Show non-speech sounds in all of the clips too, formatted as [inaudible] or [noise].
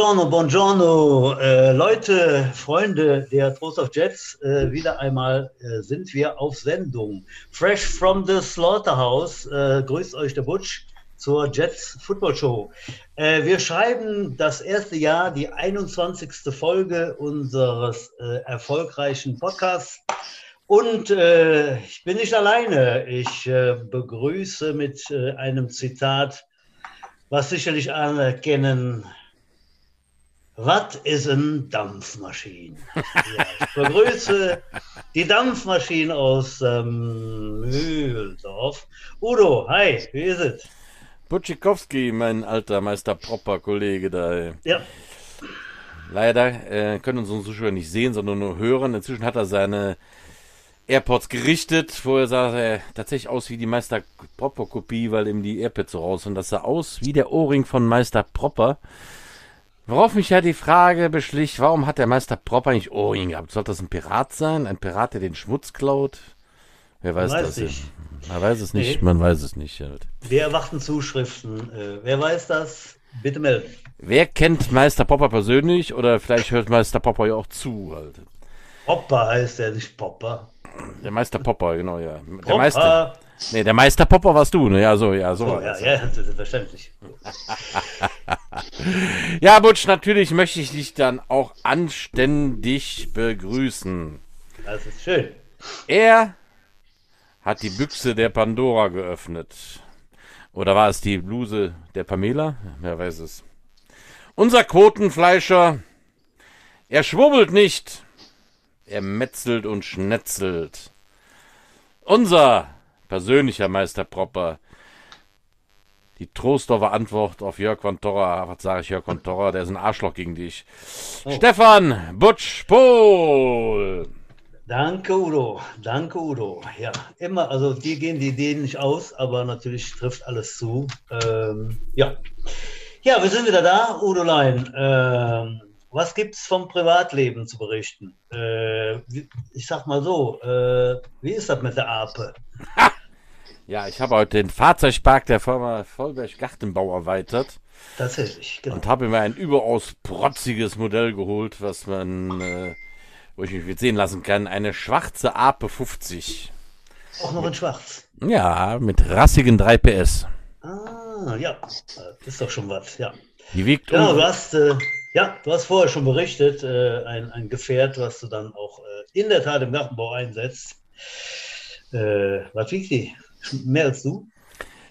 Buongiorno, buongiorno, äh, Leute, Freunde der Trost of Jets, äh, wieder einmal äh, sind wir auf Sendung. Fresh from the Slaughterhouse, äh, grüßt euch der Butch zur Jets Football Show. Äh, wir schreiben das erste Jahr, die 21. Folge unseres äh, erfolgreichen Podcasts. Und ich bin nicht alleine. Ich begrüße mit einem Zitat, was sicherlich alle kennen, was ist ein Dampfmaschine? Ja, ich begrüße die Dampfmaschine aus ähm, Mühldorf. Udo, hi, wie ist es? Butschikowski, mein alter Meister Propper-Kollege da. Ja. Leider äh, können uns unsere Zuschauer nicht sehen, sondern nur hören. Inzwischen hat er seine AirPods gerichtet. Vorher sah er tatsächlich aus wie die Meister Propper-Kopie, weil ihm die AirPods so raus sind. Das sah aus wie der Ohrring von Meister Propper. Worauf mich ja die Frage beschlich, warum hat der Meister Prop eigentlich Ohrring gehabt? Sollte das ein Pirat sein? Ein Pirat, der den Schmutz klaut? Wer weiß, weiß das? Nicht. Man weiß es nicht, nee. man weiß es nicht. Wir erwarten Zuschriften. Äh, wer weiß das? Bitte melden. Wer kennt Meister Popper persönlich oder vielleicht hört Meister Popper ja auch zu? Halt. Popper heißt er nicht Popper. Der Meister Popper, genau, ja. Der Popper. Meister. Nee, der Meister Popper warst du, ne? Ja, so, ja, so. Oh, ja, ja, selbstverständlich. [laughs] ja, Butsch, natürlich möchte ich dich dann auch anständig begrüßen. Das ist schön. Er hat die Büchse der Pandora geöffnet. Oder war es die Bluse der Pamela? Wer weiß es. Unser Quotenfleischer, er schwubbelt nicht. Er metzelt und schnetzelt. Unser persönlicher Meister Propper. Die Trostdorfer Antwort auf Jörg von Torra, was sage ich Jörg von Torra, der ist ein Arschloch gegen dich. Oh. Stefan Butsch Pohl. Danke, Udo. Danke, Udo. Ja, immer, also dir gehen die Ideen nicht aus, aber natürlich trifft alles zu. Ähm, ja. Ja, wir sind wieder da, Udo Lein. Ähm, was gibt es vom Privatleben zu berichten? Äh, ich sag mal so, äh, wie ist das mit der Ape? [laughs] Ja, ich habe heute den Fahrzeugpark der Firma Vollberg Gartenbau erweitert. Tatsächlich, genau. Und habe mir ein überaus protziges Modell geholt, was man, äh, wo ich mich jetzt sehen lassen kann, eine schwarze Ape 50. Auch noch in schwarz? Ja, mit rassigen 3 PS. Ah, ja, das ist doch schon was, ja. Die wiegt Ja, du hast, äh, ja, du hast vorher schon berichtet, äh, ein, ein Gefährt, was du dann auch äh, in der Tat im Gartenbau einsetzt. Äh, was wiegt die? Mehr als du?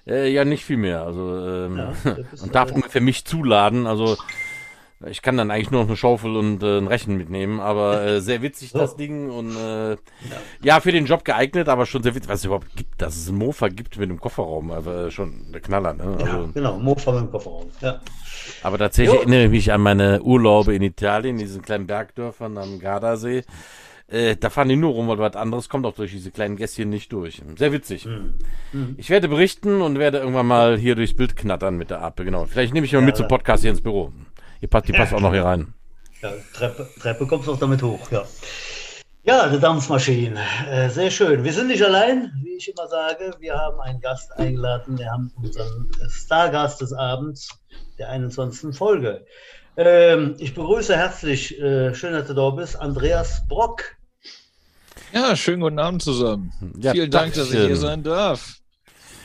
Äh, ja, nicht viel mehr. Also, ähm, ja, [laughs] und darf äh, ungefähr mich zuladen. Also, ich kann dann eigentlich nur noch eine Schaufel und äh, ein Rechen mitnehmen, aber äh, [laughs] sehr witzig so. das Ding und äh, ja. ja. für den Job geeignet, aber schon sehr witzig, was es überhaupt gibt, dass es ein Mofa gibt mit dem Kofferraum, aber äh, schon der Knaller, ne? Also, ja, genau, Mofa mit dem Kofferraum, ja. Aber tatsächlich jo. erinnere ich mich an meine Urlaube in Italien, in diesen kleinen Bergdörfern am Gardasee. Äh, da fahren die nur rum, weil was anderes kommt auch durch diese kleinen Gässchen nicht durch. Sehr witzig. Mhm. Ich werde berichten und werde irgendwann mal hier durchs Bild knattern mit der Ape. Genau. Vielleicht nehme ich mal ja, mit zum Podcast hier ins Büro. Die passt, die passt ja, auch noch hier rein. Ja, Treppe, Treppe kommst du auch damit hoch, ja. Ja, die Dampfmaschine. Äh, sehr schön. Wir sind nicht allein, wie ich immer sage. Wir haben einen Gast eingeladen. Wir haben unseren Stargast des Abends, der 21. Folge. Ähm, ich begrüße herzlich, äh, schön, dass du da bist, Andreas Brock. Ja, schönen guten Abend zusammen. Ja, Vielen Dank, dass ich hier sein darf.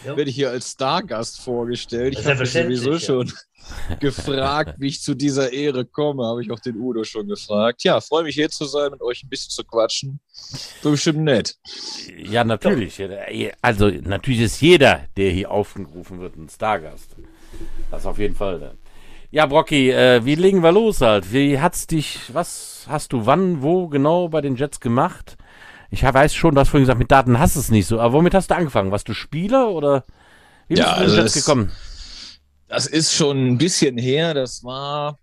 Ja. Werde ich hier als Stargast vorgestellt. Ich habe mich sowieso ja. schon [laughs] gefragt, wie ich zu dieser Ehre komme. Habe ich auch den Udo schon gefragt. Ja, freue mich hier zu sein, mit euch ein bisschen zu quatschen. So bestimmt nett. Ja, natürlich. Also natürlich ist jeder, der hier aufgerufen wird, ein Stargast. Das auf jeden Fall. Ja, Brocky, äh, wie legen wir los halt? Wie hat's dich, was hast du wann, wo genau bei den Jets gemacht? Ich weiß schon, du hast vorhin gesagt, mit Daten hast du es nicht so. Aber womit hast du angefangen? Warst du Spieler oder wie bist ja, du also das, gekommen? Das ist schon ein bisschen her. Das war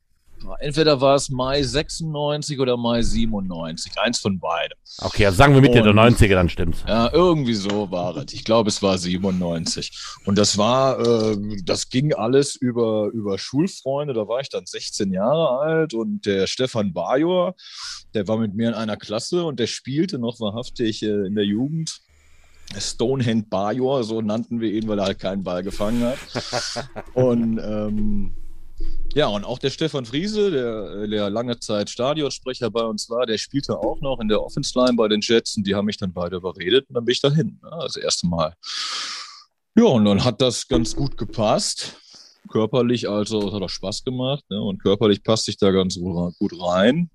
Entweder war es Mai 96 oder Mai 97. Eins von beiden. Okay, also sagen wir Mitte der 90er, dann stimmt's. Ja, irgendwie so war es. Ich glaube, es war 97. Und das war, äh, das ging alles über, über Schulfreunde. Da war ich dann 16 Jahre alt und der Stefan Bajor, der war mit mir in einer Klasse und der spielte noch wahrhaftig äh, in der Jugend. Stonehand Bajor, so nannten wir ihn, weil er halt keinen Ball gefangen hat. [laughs] und ähm, Ja, und auch der Stefan Friese, der, der lange Zeit Stadionsprecher bei uns war, der spielte auch noch in der Offense Line bei den Jets und die haben mich dann beide überredet und dann bin ich dahin, ne, das erste Mal. Ja, und dann hat das ganz gut gepasst. Körperlich also, es hat auch Spaß gemacht ne? und körperlich passt sich da ganz gut rein.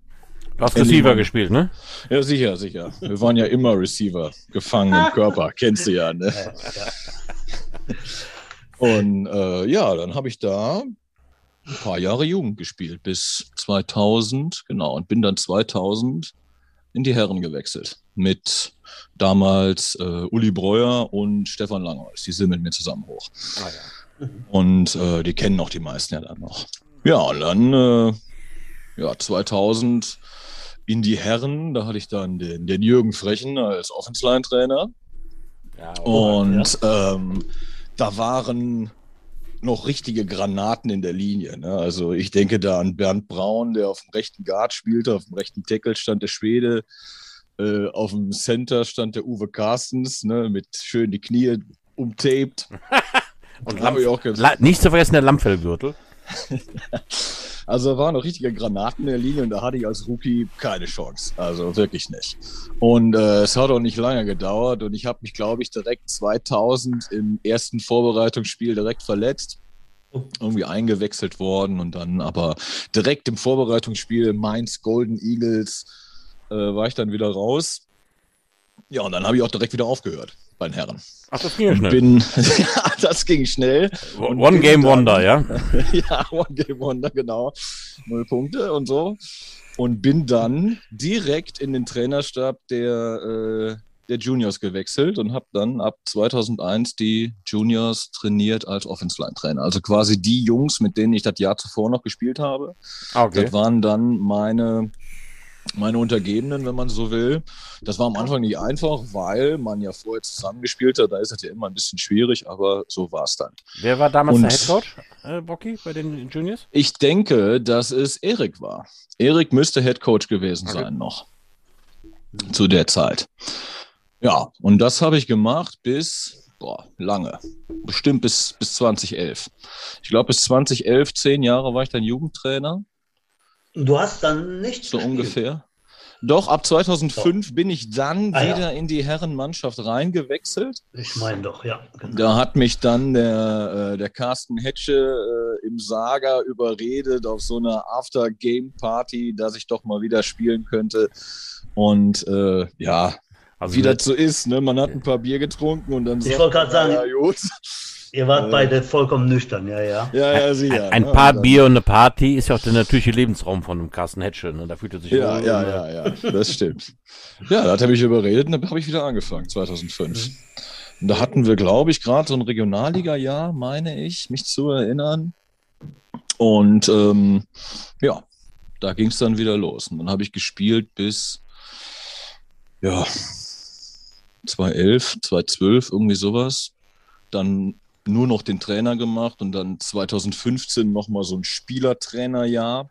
Du hast Receiver gespielt, ne? Ja, sicher, sicher. Wir waren ja immer Receiver, gefangen im Körper, [laughs] kennst du ja, ne? Und äh, ja, dann habe ich da ein paar Jahre Jugend gespielt, bis 2000, genau, und bin dann 2000 in die Herren gewechselt. Mit damals äh, Uli Breuer und Stefan Langholz. Die sind mit mir zusammen hoch. Ah, ja. Und äh, die kennen auch die meisten ja dann noch. Ja, und dann äh, ja, 2000 in die Herren, da hatte ich dann den, den Jürgen Frechen als Offensline-Trainer. Ja, und ja. Ähm, da waren noch richtige Granaten in der Linie. Ne? Also ich denke da an Bernd Braun, der auf dem rechten Guard spielte, auf dem rechten Tackle stand der Schwede, äh, auf dem Center stand der Uwe Carstens, ne? mit schön die Knie umtaped. [laughs] Und Lampf, nicht zu vergessen der Lammfellgürtel. [laughs] Also waren noch richtige Granaten in der Linie und da hatte ich als Rookie keine Chance. Also wirklich nicht. Und äh, es hat auch nicht lange gedauert und ich habe mich, glaube ich, direkt 2000 im ersten Vorbereitungsspiel direkt verletzt. Irgendwie eingewechselt worden und dann aber direkt im Vorbereitungsspiel Mainz Golden Eagles äh, war ich dann wieder raus. Ja, und dann habe ich auch direkt wieder aufgehört bei den Herren. Ach, das ging schnell. Bin, [laughs] ja, das ging schnell. One Game dann, Wonder, ja? [laughs] ja, One Game Wonder, genau. Null Punkte und so. Und bin dann direkt in den Trainerstab der, äh, der Juniors gewechselt und habe dann ab 2001 die Juniors trainiert als Offense Line Trainer. Also quasi die Jungs, mit denen ich das Jahr zuvor noch gespielt habe. Ah, okay. Das waren dann meine meine Untergebenen, wenn man so will. Das war am Anfang nicht einfach, weil man ja vorher zusammengespielt hat. Da ist es ja immer ein bisschen schwierig, aber so war es dann. Wer war damals Und der Headcoach, äh, Bocky, bei den Juniors? Ich denke, dass es Erik war. Erik müsste Headcoach gewesen okay. sein noch. Zu der Zeit. Ja, und das habe ich gemacht bis, boah, lange. Bestimmt bis, bis 2011. Ich glaube, bis 2011, zehn Jahre war ich dann Jugendtrainer. Du hast dann nichts So gespielt. ungefähr. Doch, ab 2005 doch. bin ich dann ah, wieder ja. in die Herrenmannschaft reingewechselt. Ich meine doch, ja. Genau. Da hat mich dann der, äh, der Carsten Hetsche äh, im Saga überredet auf so einer After-Game-Party, dass ich doch mal wieder spielen könnte. Und äh, ja, also wie das so ist, ne? man hat ein paar Bier getrunken und dann ich wollte gerade sagen, ja, gut. Ihr wart äh, beide vollkommen nüchtern, ja, ja. Ja, ja, sicher. Ein, ein paar ja, Bier und eine Party ist ja auch der natürliche Lebensraum von einem Carsten Hetschel. Ne? Da fühlt er sich Ja, wohl, ja, ja, ja, das stimmt. Ja, da hat er mich überredet und dann habe ich wieder angefangen, 2005. Mhm. Und da hatten wir, glaube ich, gerade so ein Regionalliga-Jahr, meine ich, mich zu erinnern. Und ähm, ja, da ging es dann wieder los. Und dann habe ich gespielt bis, ja, 2011, 2012, irgendwie sowas. Dann nur noch den Trainer gemacht und dann 2015 nochmal so ein Spielertrainerjahr.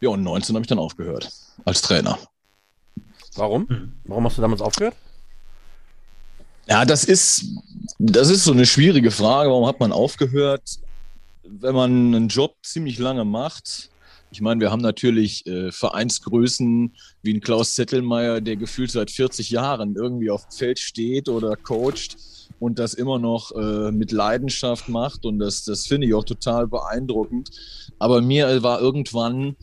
Ja, und 19 habe ich dann aufgehört als Trainer. Warum? Hm. Warum hast du damals aufgehört? Ja, das ist, das ist so eine schwierige Frage. Warum hat man aufgehört? Wenn man einen Job ziemlich lange macht, ich meine, wir haben natürlich äh, Vereinsgrößen wie ein Klaus Zettelmeier, der gefühlt seit 40 Jahren irgendwie auf dem Feld steht oder coacht und das immer noch äh, mit Leidenschaft macht. Und das, das finde ich auch total beeindruckend. Aber mir war irgendwann,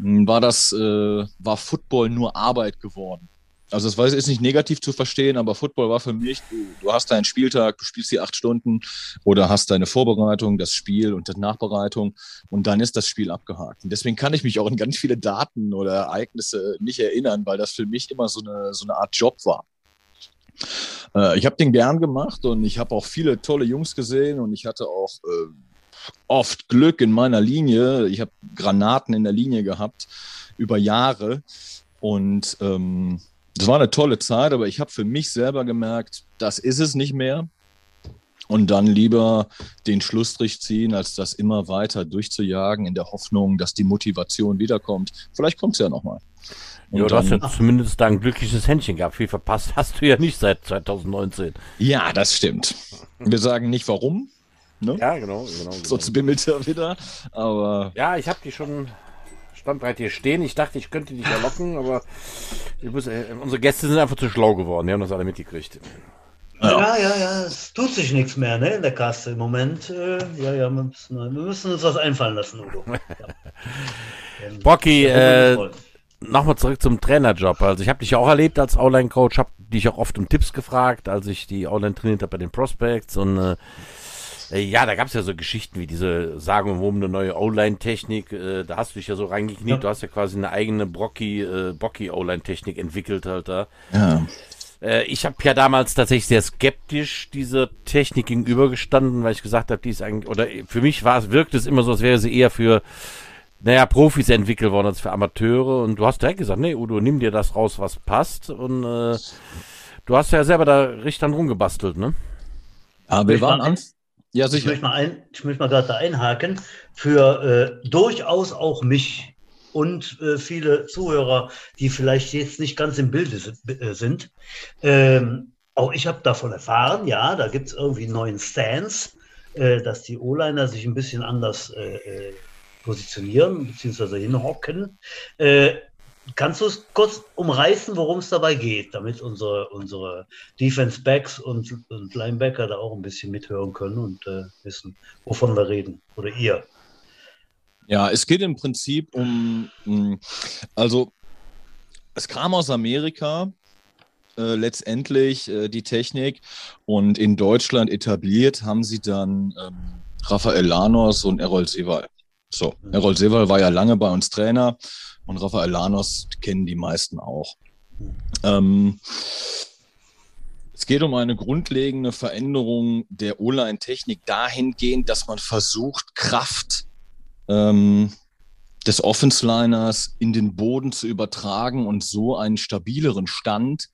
hm, war das, äh, war Football nur Arbeit geworden. Also das ist nicht negativ zu verstehen, aber Football war für mich, du, du, hast deinen Spieltag, du spielst die acht Stunden oder hast deine Vorbereitung, das Spiel und die Nachbereitung und dann ist das Spiel abgehakt. Und deswegen kann ich mich auch an ganz viele Daten oder Ereignisse nicht erinnern, weil das für mich immer so eine, so eine Art Job war. Äh, ich habe den gern gemacht und ich habe auch viele tolle Jungs gesehen und ich hatte auch äh, oft Glück in meiner Linie. Ich habe Granaten in der Linie gehabt über Jahre und ähm, das war eine tolle Zeit, aber ich habe für mich selber gemerkt, das ist es nicht mehr. Und dann lieber den Schlussstrich ziehen, als das immer weiter durchzujagen, in der Hoffnung, dass die Motivation wiederkommt. Vielleicht kommt es ja nochmal. Ja, du hast ja zumindest da ein glückliches Händchen gehabt. Viel verpasst hast du ja nicht seit 2019. Ja, das stimmt. Wir sagen nicht warum, Ne? Ja, genau, genau. genau. Sonst bimmelt er wieder. Aber. Ja, ich habe die schon standbreit hier stehen. Ich dachte, ich könnte dich erlocken, aber muss, äh, unsere Gäste sind einfach zu schlau geworden. Die haben das alle mitgekriegt. Ja, ja, ja, es tut sich nichts mehr ne, in der Kasse im Moment. Äh, ja, ja, wir müssen, wir müssen, uns was einfallen lassen, Udo. [laughs] Ja. Bocky, äh, nochmal zurück zum Trainerjob. Also ich habe dich ja auch erlebt als Online-Coach, habe dich auch oft um Tipps gefragt, als ich die Online trainiert habe bei den Prospects und äh, äh ja, da gab es ja so Geschichten wie diese Sagen um eine neue Online-Technik. Äh, da hast du dich ja so reingekniet. Ja. Du hast ja quasi eine eigene Brocky, äh, entwickelt halt da. Ja. Äh, ich habe ja damals tatsächlich sehr skeptisch dieser Technik gegenübergestanden, weil ich gesagt habe, die ist eigentlich, oder für mich war es, wirkt es immer so, als wäre sie eher für, naja, Profis entwickelt worden als für Amateure. Und du hast direkt gesagt, nee, Udo, nimm dir das raus, was passt. Und äh, du hast ja selber da richtig dran rumgebastelt, ne? Aber wir waren an. Ja, sicher. Ich möchte mal, ein, ich möchte mal gerade da einhaken. Für äh, durchaus auch mich und äh, viele Zuhörer, die vielleicht jetzt nicht ganz im Bilde äh, sind. Ähm, auch ich habe davon erfahren, ja, da gibt es irgendwie einen neuen Stance, äh, dass die O-Liner sich ein bisschen anders äh, äh positionieren bzw. hinhocken. Äh, kannst du es kurz umreißen, worum es dabei geht, damit unsere, unsere Defense Backs und, und Linebacker da auch ein bisschen mithören können und wissen, wovon wir reden? Oder ihr? Ja, es geht im Prinzip um, also es kam aus Amerika äh, letztendlich äh, die Technik und in Deutschland etabliert haben sie dann ähm, Raphael Lanos und Errol Sewal. So. Errol Sewal war ja lange bei uns Trainer und Raphael Lanos kennen die meisten auch. Ähm, es geht um eine grundlegende Veränderung der O-Line-Technik dahingehend, dass man versucht, Kraft ähm, des Offense-Liners in den Boden zu übertragen und so einen stabileren Stand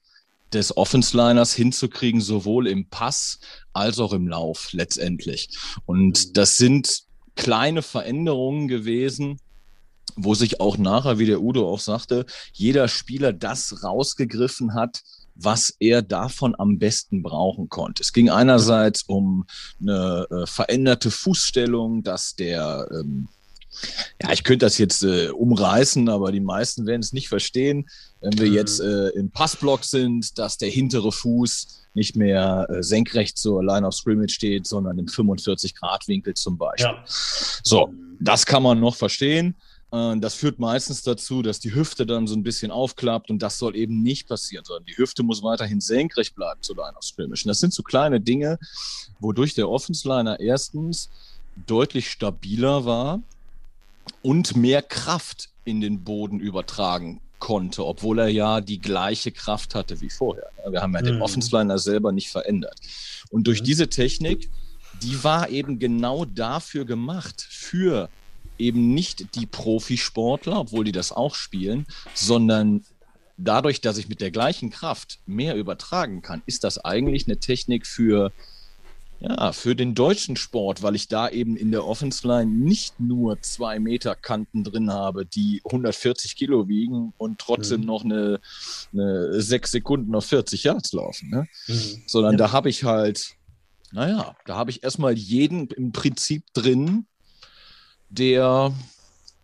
des Offense-Liners hinzukriegen, sowohl im Pass als auch im Lauf letztendlich. Und mhm. das sind kleine Veränderungen gewesen, wo sich auch nachher, wie der Udo auch sagte, jeder Spieler das rausgegriffen hat, was er davon am besten brauchen konnte. Es ging einerseits um eine äh, veränderte Fußstellung, dass der ähm, ja, ich könnte das jetzt äh, umreißen, aber die meisten werden es nicht verstehen. Wenn wir mhm. jetzt äh, im Passblock sind, dass der hintere Fuß nicht mehr äh, senkrecht zur Line of Scrimmage steht, sondern im 45-Grad-Winkel zum Beispiel. Ja. So, das kann man noch verstehen. Äh, das führt meistens dazu, dass die Hüfte dann so ein bisschen aufklappt und das soll eben nicht passieren, sondern die Hüfte muss weiterhin senkrecht bleiben zur Line of Scrimmage. Und das sind so kleine Dinge, wodurch der Offense-Liner erstens deutlich stabiler war und mehr Kraft in den Boden übertragen konnte, obwohl er ja die gleiche Kraft hatte wie vorher. Wir haben ja mhm. den Offensliner selber nicht verändert. Und durch mhm. diese Technik, die war eben genau dafür gemacht, für eben nicht die Profisportler, obwohl die das auch spielen, sondern dadurch, dass ich mit der gleichen Kraft mehr übertragen kann, ist das eigentlich eine Technik für ja, für den deutschen Sport, weil ich da eben in der Offense Line nicht nur zwei Meter Kanten drin habe, die 140 Kilo wiegen und trotzdem mhm. noch eine, eine sechs Sekunden auf 40 Yards laufen, ne? Mhm. sondern ja. da habe ich halt, naja, da habe ich erstmal jeden im Prinzip drin, der,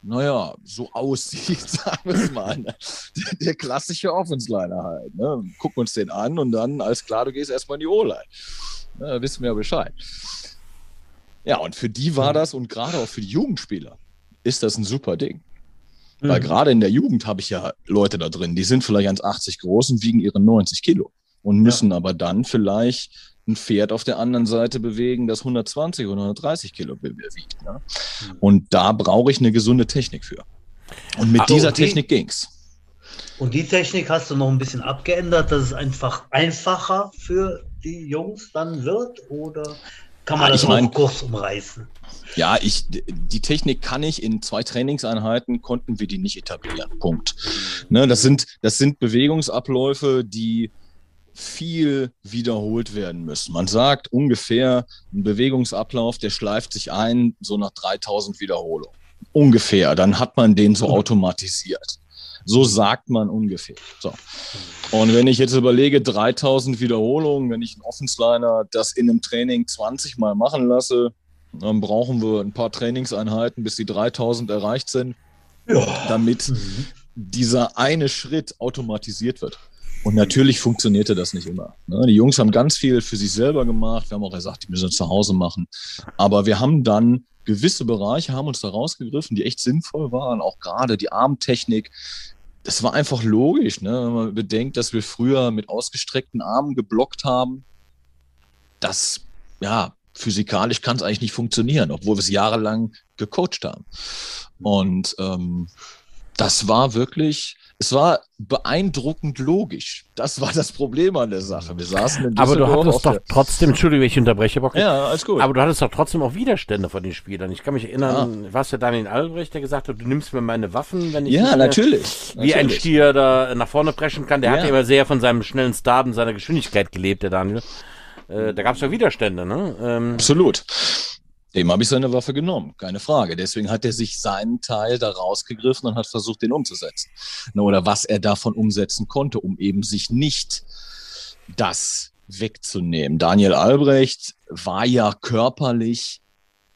naja, so aussieht, [laughs] sagen wir es mal. Ne? Der, der, klassische Offense-Liner halt. Ne? Gucken uns den an und dann, alles klar, du gehst erstmal in die O-Line. Da wissen wir ja Bescheid. Ja, und für die war das und gerade auch für die Jugendspieler ist das ein super Ding. Mhm. Weil gerade in der Jugend habe ich ja Leute da drin, die sind vielleicht 1,80 groß und wiegen ihre 90 Kilo und müssen ja. aber dann vielleicht ein Pferd auf der anderen Seite bewegen, das 120 oder 130 Kilo wiegt. Ne? Mhm. Und da brauche ich eine gesunde Technik für. Und mit Ach, dieser okay. Technik ging's. Und die Technik hast du noch ein bisschen abgeändert, dass es einfach einfacher für die Jungs dann wird? Oder kann man ja, das ich mein, kurz umreißen? Ja, ich, die Technik kann ich in zwei Trainingseinheiten, konnten wir die nicht etablieren. Punkt. Ne, das, sind, das sind Bewegungsabläufe, die viel wiederholt werden müssen. Man sagt ungefähr, ein Bewegungsablauf, der schleift sich ein, so nach 3000 Wiederholungen. Ungefähr. Dann hat man den so automatisiert. So sagt man ungefähr. So. Und wenn ich jetzt überlege, 3000 Wiederholungen, wenn ich einen Offensliner das in einem Training 20 Mal machen lasse, Dann brauchen wir ein paar Trainingseinheiten, bis die 3000 erreicht sind, ja. damit mhm. dieser eine Schritt automatisiert wird. Und natürlich funktionierte das nicht immer. Ne? Die Jungs haben ganz viel für sich selber gemacht. Wir haben auch gesagt, die müssen es zu Hause machen. Aber wir haben dann gewisse Bereiche, haben uns da rausgegriffen, die echt sinnvoll waren. Auch gerade die Armtechnik. Das war einfach logisch, ne? wenn man bedenkt, dass wir früher mit ausgestreckten Armen geblockt haben. Das, ja, physikalisch kann es eigentlich nicht funktionieren, obwohl wir es jahrelang gecoacht haben. Und ähm, das war wirklich, es war beeindruckend logisch. Das war das Problem an der Sache. Wir saßen in Aber du hattest doch trotzdem, Entschuldigung, ich unterbreche, Bock. Ja, alles gut. Aber du hattest doch trotzdem auch Widerstände von den Spielern. Ich kann mich erinnern, ja. warst ja Daniel Albrecht, der gesagt hat, du nimmst mir meine Waffen, wenn ich Ja, natürlich. Wie natürlich. ein Stier da nach vorne preschen kann. Der ja. hat ja immer sehr von seinem schnellen Start und seiner Geschwindigkeit gelebt, der Daniel. Äh, da gab es ja Widerstände, ne? Ähm, Absolut. Dem habe ich seine Waffe genommen, keine Frage. Deswegen hat er sich seinen Teil da rausgegriffen und hat versucht, den umzusetzen. Oder was er davon umsetzen konnte, um eben sich nicht das wegzunehmen. Daniel Albrecht war ja körperlich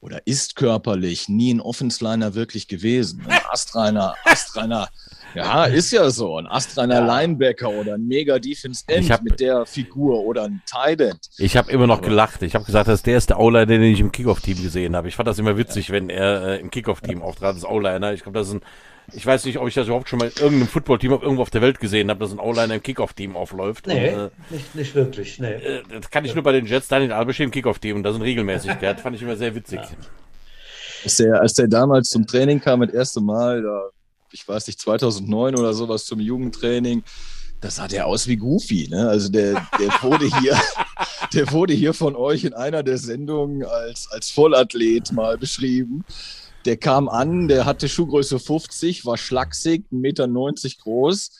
oder ist körperlich nie ein Offensliner wirklich gewesen. Ein astreiner, [laughs] astreiner ja, ist ja so. Ein astreiner ja. Linebacker oder ein mega Defense End hab, mit der Figur oder ein Tight End. Ich habe immer noch gelacht. Ich habe gesagt, das ist der erste O-Liner, den ich im Kickoff-Team gesehen habe. Ich fand das immer witzig, ja. wenn er äh, im Kickoff-Team auftrat, das O-Liner. Ich glaube, das ist ein ich weiß nicht, ob ich das überhaupt schon mal in irgendeinem Footballteam irgendwo auf der Welt gesehen habe, dass ein O-Liner im Kickoff-Team aufläuft. Nee, und, äh, nicht, nicht wirklich. Nee. Äh, das kann ich nur bei den Jets, Daniel Albesch im Kickoff-Team und das sind Regelmäßigkeit. fand ich immer sehr witzig. Ja. Als der, als der damals zum Training kam, das erste Mal, da ich weiß nicht, 2009 oder sowas zum Jugendtraining. Das sah der aus wie Goofy, ne? Also der, der wurde hier, [laughs] der wurde hier von euch in einer der Sendungen als, als Vollathlet mal beschrieben. Der kam an, der hatte Schuhgröße 50, war schlaksig, 1,90 Meter groß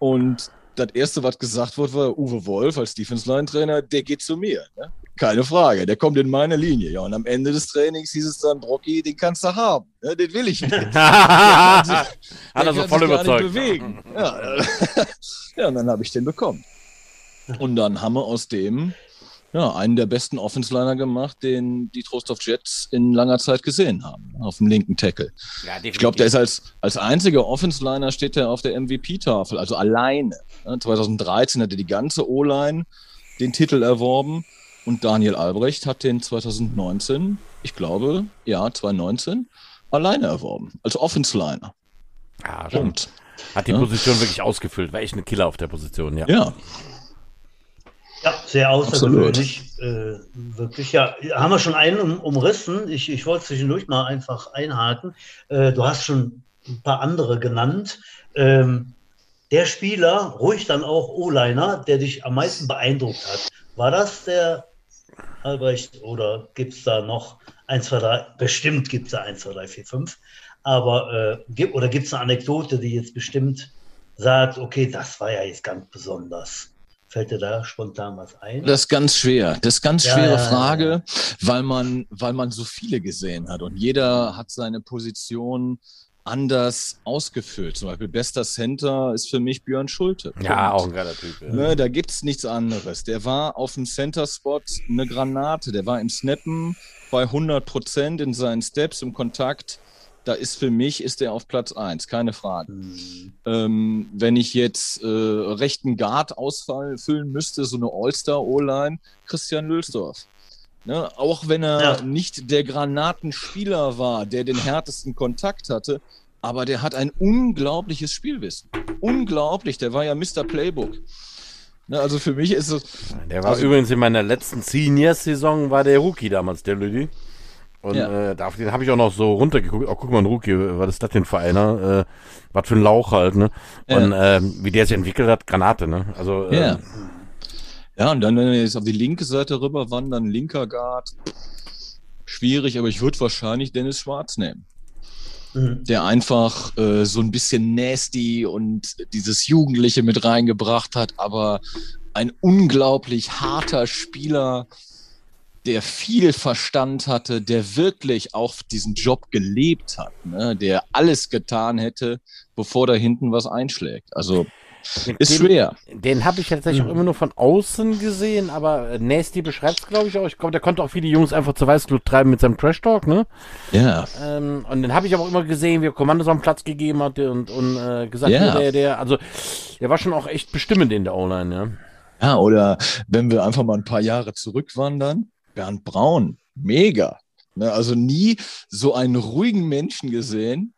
und das erste, was gesagt wurde, war Uwe Wolf als Defense-Line-Trainer, der geht zu mir. Ne? Keine Frage, der kommt in meine Linie. Ja, und am Ende des Trainings hieß es dann, Brocky, den kannst du haben. Ja, den will ich nicht. [laughs] [laughs] Hat er so voll überzeugt. bewegen. Ja, [laughs] ja, und dann habe ich den bekommen. Und dann haben wir aus dem ja, einen der besten Offensliner gemacht, den die Trost of Jets in langer Zeit gesehen haben, auf dem linken Tackle. Ja, ich glaube, der ist als, als einziger Offensliner steht er auf der MVP-Tafel, also alleine. 2013 hat er die ganze O-Line den Titel erworben und Daniel Albrecht hat den 2019, ich glaube, ja, 2019, alleine erworben, als Offensliner. Ja, Punkt. Hat die Position wirklich ausgefüllt, war echt ein Killer auf der Position, ja. Ja, ja, sehr außergewöhnlich. Äh, wirklich, ja. Haben wir schon einen um, umrissen. Ich, ich wollte zwischendurch mal einfach einhaken. Äh, du hast schon ein paar andere genannt. Ähm, der Spieler, ruhig dann auch O-Liner, der dich am meisten beeindruckt hat, war das der Albrecht oder gibt es da noch 1, 2, 3? Bestimmt gibt es da 1, 2, 3, 4, 5. Aber äh, oder gibt es eine Anekdote, die jetzt bestimmt sagt, okay, das war ja jetzt ganz besonders. Fällt dir da spontan was ein? Das ist ganz schwer. Das ist ganz ja, schwere Frage, ja, ja. weil man, weil man so viele gesehen hat und jeder hat seine Position anders ausgefüllt. Zum Beispiel bester Center ist für mich Björn Schulte. Ja, auch ein geiler Typ. Ja. Ne, da gibt es nichts anderes. Der war auf dem Center-Spot eine Granate. Der war im Snappen bei 100 Prozent in seinen Steps, im Kontakt da ist für mich, ist er auf Platz 1, keine Frage. Mhm. Ähm, wenn ich jetzt äh, rechten Guard ausfüllen müsste, so eine All-Star-O-Line, Christian Lülsdorf. Ne? Auch wenn er ja. nicht der Granatenspieler war, der den härtesten Kontakt hatte, aber der hat ein unglaubliches Spielwissen. Unglaublich, der war ja Mr. Playbook. Ne, also für mich ist es. Der war also, übrigens in meiner letzten Seniors-Saison, war der Rookie damals, der Lüdi. Und ja. äh, da, den habe ich auch noch so runtergeguckt. Oh, guck mal, ein Rookie, was ist das denn für einer? Äh, was für ein Lauch halt, ne? Ja. Und äh, wie der sich entwickelt hat, Granate, ne? Also, äh, ja. Ja, und dann, wenn wir jetzt auf die linke Seite rüber wandern, linker Guard, schwierig, aber ich würde wahrscheinlich Dennis Schwarz nehmen. Mhm. Der einfach äh, so ein bisschen nasty und dieses Jugendliche mit reingebracht hat, aber ein unglaublich harter Spieler, der viel Verstand hatte, der wirklich auch diesen Job gelebt hat, ne? der alles getan hätte, bevor da hinten was einschlägt. Also Ist den, schwer. Den habe ich tatsächlich mhm. auch immer nur von außen gesehen, aber Nasty beschreibt es, glaube ich, auch. Ich glaube, der konnte auch viele Jungs einfach zur Weißglut treiben mit seinem Trash Talk, ne? Ja. Ähm, und den habe ich aber auch immer gesehen, wie er Kommandos am Platz gegeben hat und, und äh, gesagt, ja. der, der, also, der war schon auch echt bestimmend in der O-Line, ja. Ja, oder wenn wir einfach mal ein paar Jahre zurückwandern, Bernd Braun, mega. Ne? Also nie so einen ruhigen Menschen gesehen,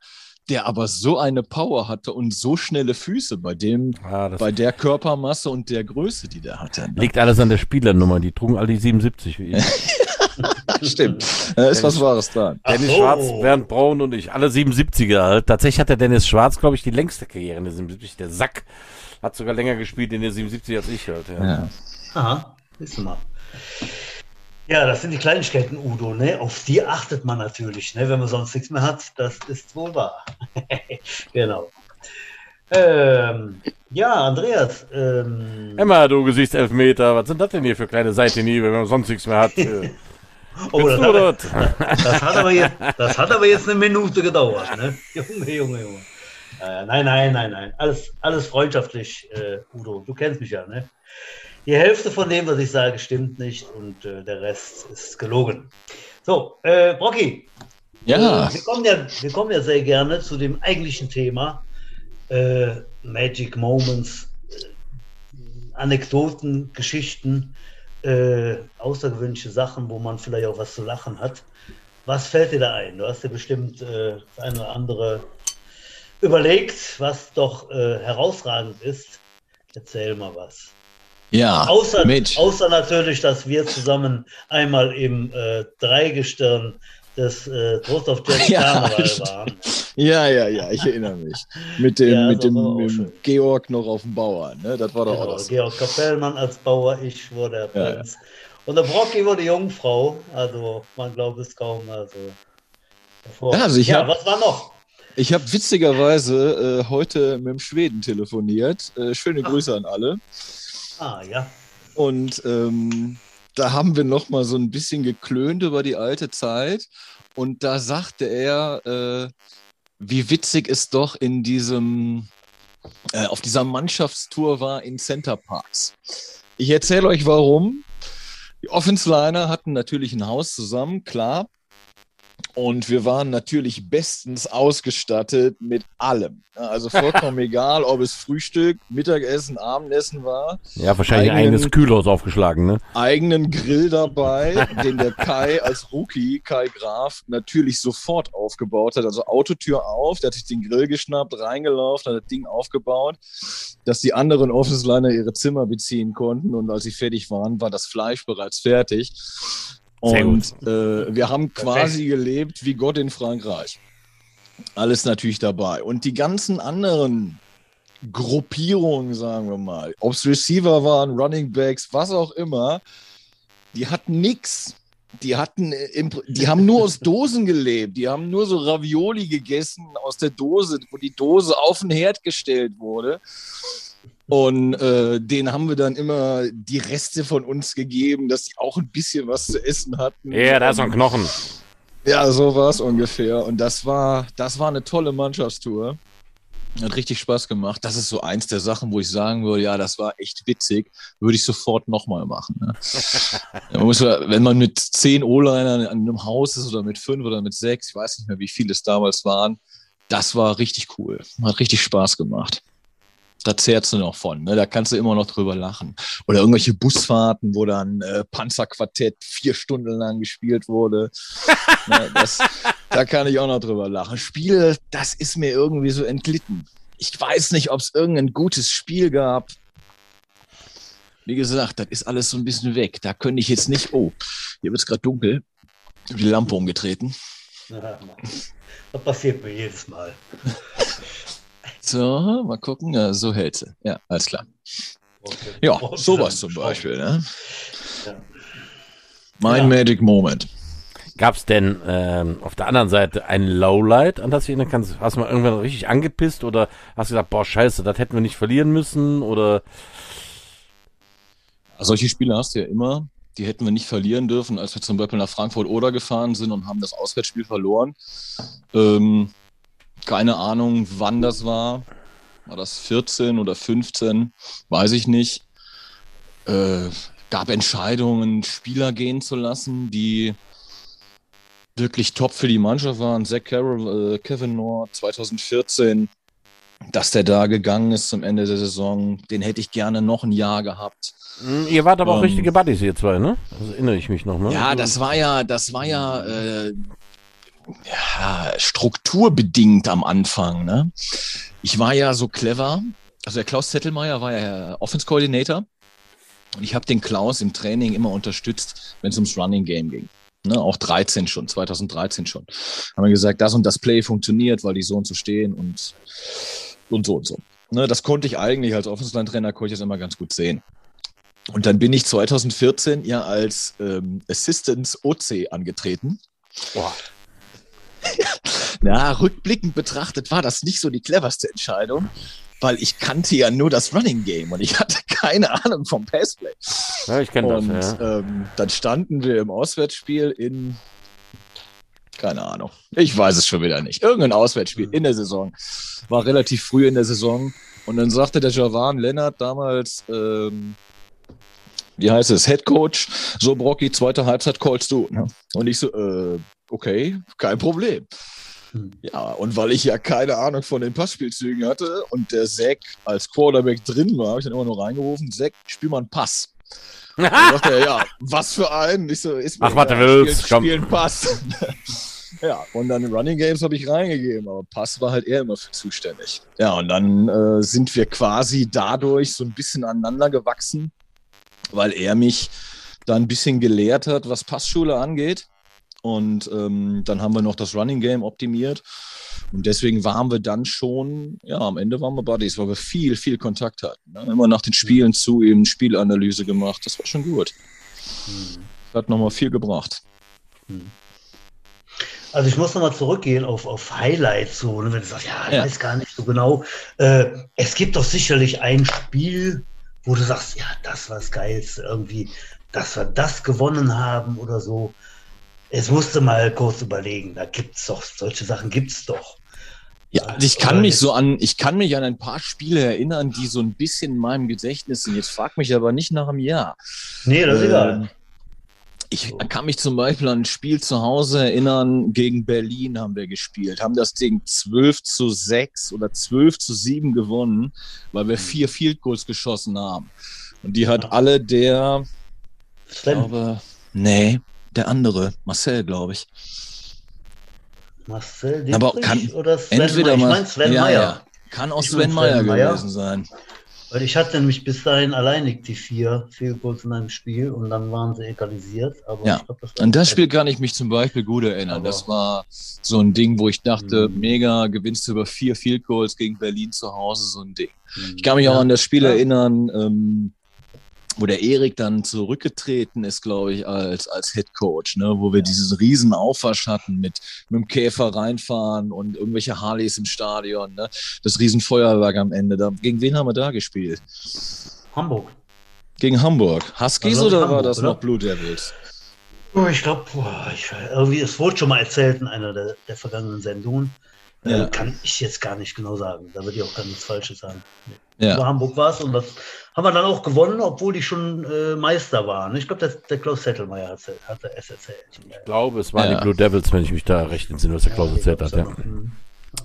der aber so eine Power hatte und so schnelle Füße bei dem, ja, bei der Körpermasse und der Größe, die der hatte. Ne? Liegt alles an der Spielernummer, die trugen alle die 77 wie ich. [laughs] Stimmt. Da ist was Wahres dran. Dennis so. Schwarz, Bernd Braun und ich, alle 77er halt. Tatsächlich hat der Dennis Schwarz, glaube ich, die längste Karriere in der 77. Der Sack hat sogar länger gespielt in der 77 als ich halt. Ja. ja. Aha, du mal. Ja, das sind die Kleinigkeiten, Udo. Ne? Auf die achtet man natürlich, ne? wenn man sonst nichts mehr hat. Das ist wohl wahr. [laughs] genau. Ähm, ja, Andreas. Ähm, Emma, du Gesichtselfmeter, was sind das denn hier für kleine Seitenhiebe, wenn man sonst nichts mehr hat? [laughs] oh, das hat, das, hat aber jetzt, das hat aber jetzt eine Minute gedauert. Ne? [laughs] Junge, Junge, Junge. Äh, nein, nein, nein, nein. Alles, alles freundschaftlich, äh, Udo. Du kennst mich ja, ne? Die Hälfte von dem, was ich sage, stimmt nicht und äh, der Rest ist gelogen. So, äh, Brocky. Ja. Äh, wir, kommen ja. Wir kommen ja sehr gerne zu dem eigentlichen Thema äh, Magic Moments, äh, Anekdoten, Geschichten, äh, außergewöhnliche Sachen, wo man vielleicht auch was zu lachen hat. Was fällt dir da ein? Du hast dir bestimmt das eine oder andere überlegt, was doch herausragend ist. Erzähl mal was. Ja, außer, außer natürlich, dass wir zusammen einmal im äh, Dreigestirn des äh, Trost of Jazz [laughs] ja, waren. Ja, ja, ja, ich erinnere mich. Mit dem, ja, mit dem, dem Georg noch auf dem Bauer, ne? Das war doch genau, auch Georg Kapellmann als Bauer, ich wurde der Prinz. Ja, Und der Brocky wurde Jungfrau, also man glaubt es kaum. Also, ja, also ich ja hab, was war noch? Ich habe witzigerweise äh, heute mit dem Schweden telefoniert. Äh, schöne Grüße an alle. Ah, ja. Und ähm, da haben wir noch mal so ein bisschen geklönt über die alte Zeit. Und da sagte er, äh, wie witzig es doch in diesem, äh, auf dieser Mannschaftstour war in Center Parks. Ich erzähle euch warum. Die Offense Liner hatten natürlich ein Haus zusammen, klar. Und wir waren natürlich bestens ausgestattet mit allem. Also vollkommen [laughs] egal, ob es Frühstück, Mittagessen, Abendessen war. Ja, wahrscheinlich eigenen, ein eigenes Kühlhaus aufgeschlagen, ne? Eigenen Grill dabei, [laughs] den der Kai als Rookie, Kai Graf, natürlich sofort aufgebaut hat. Also Autotür auf, der hat sich den Grill geschnappt, reingelaufen, hat das Ding aufgebaut, dass die anderen Office-Liner ihre Zimmer beziehen konnten. Und als sie fertig waren, war das Fleisch bereits fertig. Und äh, wir haben quasi gelebt wie Gott in Frankreich. Alles natürlich dabei. Und die ganzen anderen Gruppierungen, sagen wir mal, ob es Receiver waren, Running Backs, was auch immer, die hatten nichts. Die hatten, im, die haben nur aus Dosen gelebt. Die haben nur so Ravioli gegessen aus der Dose, wo die Dose auf den Herd gestellt wurde. Und äh, denen haben wir dann immer die Reste von uns gegeben, dass sie auch ein bisschen was zu essen hatten. Ja, da ist noch ein Knochen. Ja, so war es ungefähr. Und das war, das war eine tolle Mannschaftstour. Hat richtig Spaß gemacht. Das ist so eins der Sachen, wo ich sagen würde, ja, das war echt witzig. Würde ich sofort nochmal machen. Ne? [laughs] man muss, wenn man mit zehn O-Linern an einem Haus ist oder mit fünf oder mit sechs, ich weiß nicht mehr, wie viele es damals waren, das war richtig cool. Hat richtig Spaß gemacht da zehrst du noch von. Ne? Da kannst du immer noch drüber lachen. Oder irgendwelche Busfahrten, wo dann äh, Panzerquartett vier Stunden lang gespielt wurde. [laughs] ne, das, da kann ich auch noch drüber lachen. Spiele, das ist mir irgendwie so entglitten. Ich weiß nicht, ob es irgendein gutes Spiel gab. Wie gesagt, das ist alles so ein bisschen weg. Da könnte ich jetzt nicht. Oh, hier wird es gerade dunkel. Die Lampe umgetreten. [laughs] Das passiert mir jedes Mal. [laughs] So, mal gucken. Ja, so hält sie. Ja, alles klar. Ja, sowas zum Beispiel. Ne? Mein ja. Magic Moment. Gab es denn ähm, auf der anderen Seite ein Lowlight, an das du erinnern kannst? Hast du mal irgendwann richtig angepisst oder hast du gesagt, boah, scheiße, das hätten wir nicht verlieren müssen? Oder solche Spiele hast du ja immer. Die hätten wir nicht verlieren dürfen, als wir zum Beispiel nach Frankfurt oder gefahren sind und haben das Auswärtsspiel verloren. Ähm, keine Ahnung, wann das war. war das 14 oder 15, weiß ich nicht. Äh, gab Entscheidungen, Spieler gehen zu lassen, die wirklich top für die Mannschaft waren. Zach Carroll, äh, Kevin Moore 2014, dass der da gegangen ist zum Ende der Saison, den hätte ich gerne noch ein Jahr gehabt. Hm, ihr wart aber ähm, auch richtige Buddies, ihr zwei, ne? Das erinnere ich mich noch, ne? Ja, das war ja, das war ja, äh, ja strukturbedingt am Anfang, ne? Ich war ja so clever. Also der Klaus Zettelmeier war ja Offense Coordinator. Und ich habe den Klaus im Training immer unterstützt, wenn es ums Running Game ging. Ne, auch 13 schon, 2013 schon. Haben wir gesagt, das und das Play funktioniert, weil die so und so stehen und, und so und so. Ne, das konnte ich eigentlich als Offensive-Trainer, konnte ich das immer ganz gut sehen. Und dann bin ich 2014 ja als ähm, Assistance OC angetreten. Boah. [laughs] ja, rückblickend betrachtet war das nicht so die cleverste Entscheidung weil ich kannte ja nur das Running Game und ich hatte keine Ahnung vom Passplay. Ja, ich kenne das. Ja. Ähm, dann standen wir im Auswärtsspiel in, keine Ahnung, ich weiß es schon wieder nicht. Irgendein Auswärtsspiel in der Saison. War relativ früh in der Saison. Und dann sagte der Javan Lennart damals, ähm, wie heißt es, Head Coach, so Brocky, zweite Halbzeit callst du. Ne? Und ich so, äh, okay, kein Problem. Hm. Ja, und weil ich ja keine Ahnung von den Passspielzügen hatte und der Zack als Quarterback drin war, habe ich dann immer nur reingerufen, Zack, spiel mal einen Pass. [laughs] dann sagt er, ja, was für einen? Ich so, ist mir Ach, was du willst, spiel, spiel einen Pass. [laughs] ja, und dann Running Games habe ich reingegeben, aber Pass war halt er immer für zuständig. Ja, und dann äh, sind wir quasi dadurch so ein bisschen aneinander gewachsen, weil er mich da ein bisschen gelehrt hat, was Passschule angeht. Und ähm, dann haben wir noch das Running Game optimiert. Und deswegen waren wir dann schon, ja, am Ende waren wir Buddies, weil wir viel, viel Kontakt hatten. Ne? Immer nach den Spielen zu ihm Spielanalyse gemacht. Das war schon gut. Mhm. Hat nochmal viel gebracht. Mhm. Also ich muss nochmal zurückgehen auf, auf Highlights, so, ne? wenn du sagst, ja, ich ja. weiß gar nicht so genau. Äh, es gibt doch sicherlich ein Spiel, wo du sagst, ja, das war das Geilste, irgendwie, dass wir das gewonnen haben oder so. Es musste mal kurz überlegen, da gibt es doch, solche Sachen gibt es doch. Ja, also ich kann mich so an, ich kann mich an ein paar Spiele erinnern, die so ein bisschen in meinem Gedächtnis sind. Jetzt frag mich aber nicht nach einem Jahr. Nee, das ist ähm, egal. Ich kann mich zum Beispiel an ein Spiel zu Hause erinnern, gegen Berlin haben wir gespielt, haben das Ding 12 zu 6 oder 12 zu 7 gewonnen, weil wir hm. vier Field Goals geschossen haben. Und die hat alle der, ich glaube, nee, der andere, Marcel, glaube ich. Marcel Dietrich Aber kann oder Sven entweder mal, ich mein Sven ja, Meyer. Ja. Kann auch Sven Meyer gewesen sein. Weil ich hatte nämlich bis dahin alleinig die vier vier Goals in einem Spiel und dann waren sie egalisiert. Aber ja. Glaub, das An das Spiel kann ich mich zum Beispiel gut erinnern. Aber das war so ein Ding, wo ich dachte, mhm. mega, gewinnst du über vier Field Goals gegen Berlin zu Hause, so ein Ding. Mhm. Ich kann mich auch an das Spiel ja. erinnern, ähm, wo der Erik dann zurückgetreten ist, glaube ich, als, als Head Coach, ne? wo wir ja. diesen riesen Aufwasch hatten mit, mit dem Käfer reinfahren und irgendwelche Harleys im Stadion, ne? das Riesenfeuerwerk am Ende. Da, gegen wen haben wir da gespielt? Hamburg. Gegen Hamburg. Huskies also oder Hamburg, war das oder? noch Blue Devils? Oh, ich glaube, irgendwie, es wurde schon mal erzählt in einer der, der vergangenen Sendungen. Äh, ja. Kann ich jetzt gar nicht genau sagen. Da würde ich auch gar nichts Falsches sagen. Ja. Über Hamburg war es und das haben wir dann auch gewonnen, obwohl die schon äh, Meister waren. Ich glaube, der Klaus Zettelmeier hat, hat es erzählt. Ich glaube, es waren ja. die Blue Devils, wenn ich mich da recht entsinne, was der Klaus erzählt hat. Ja. Mhm.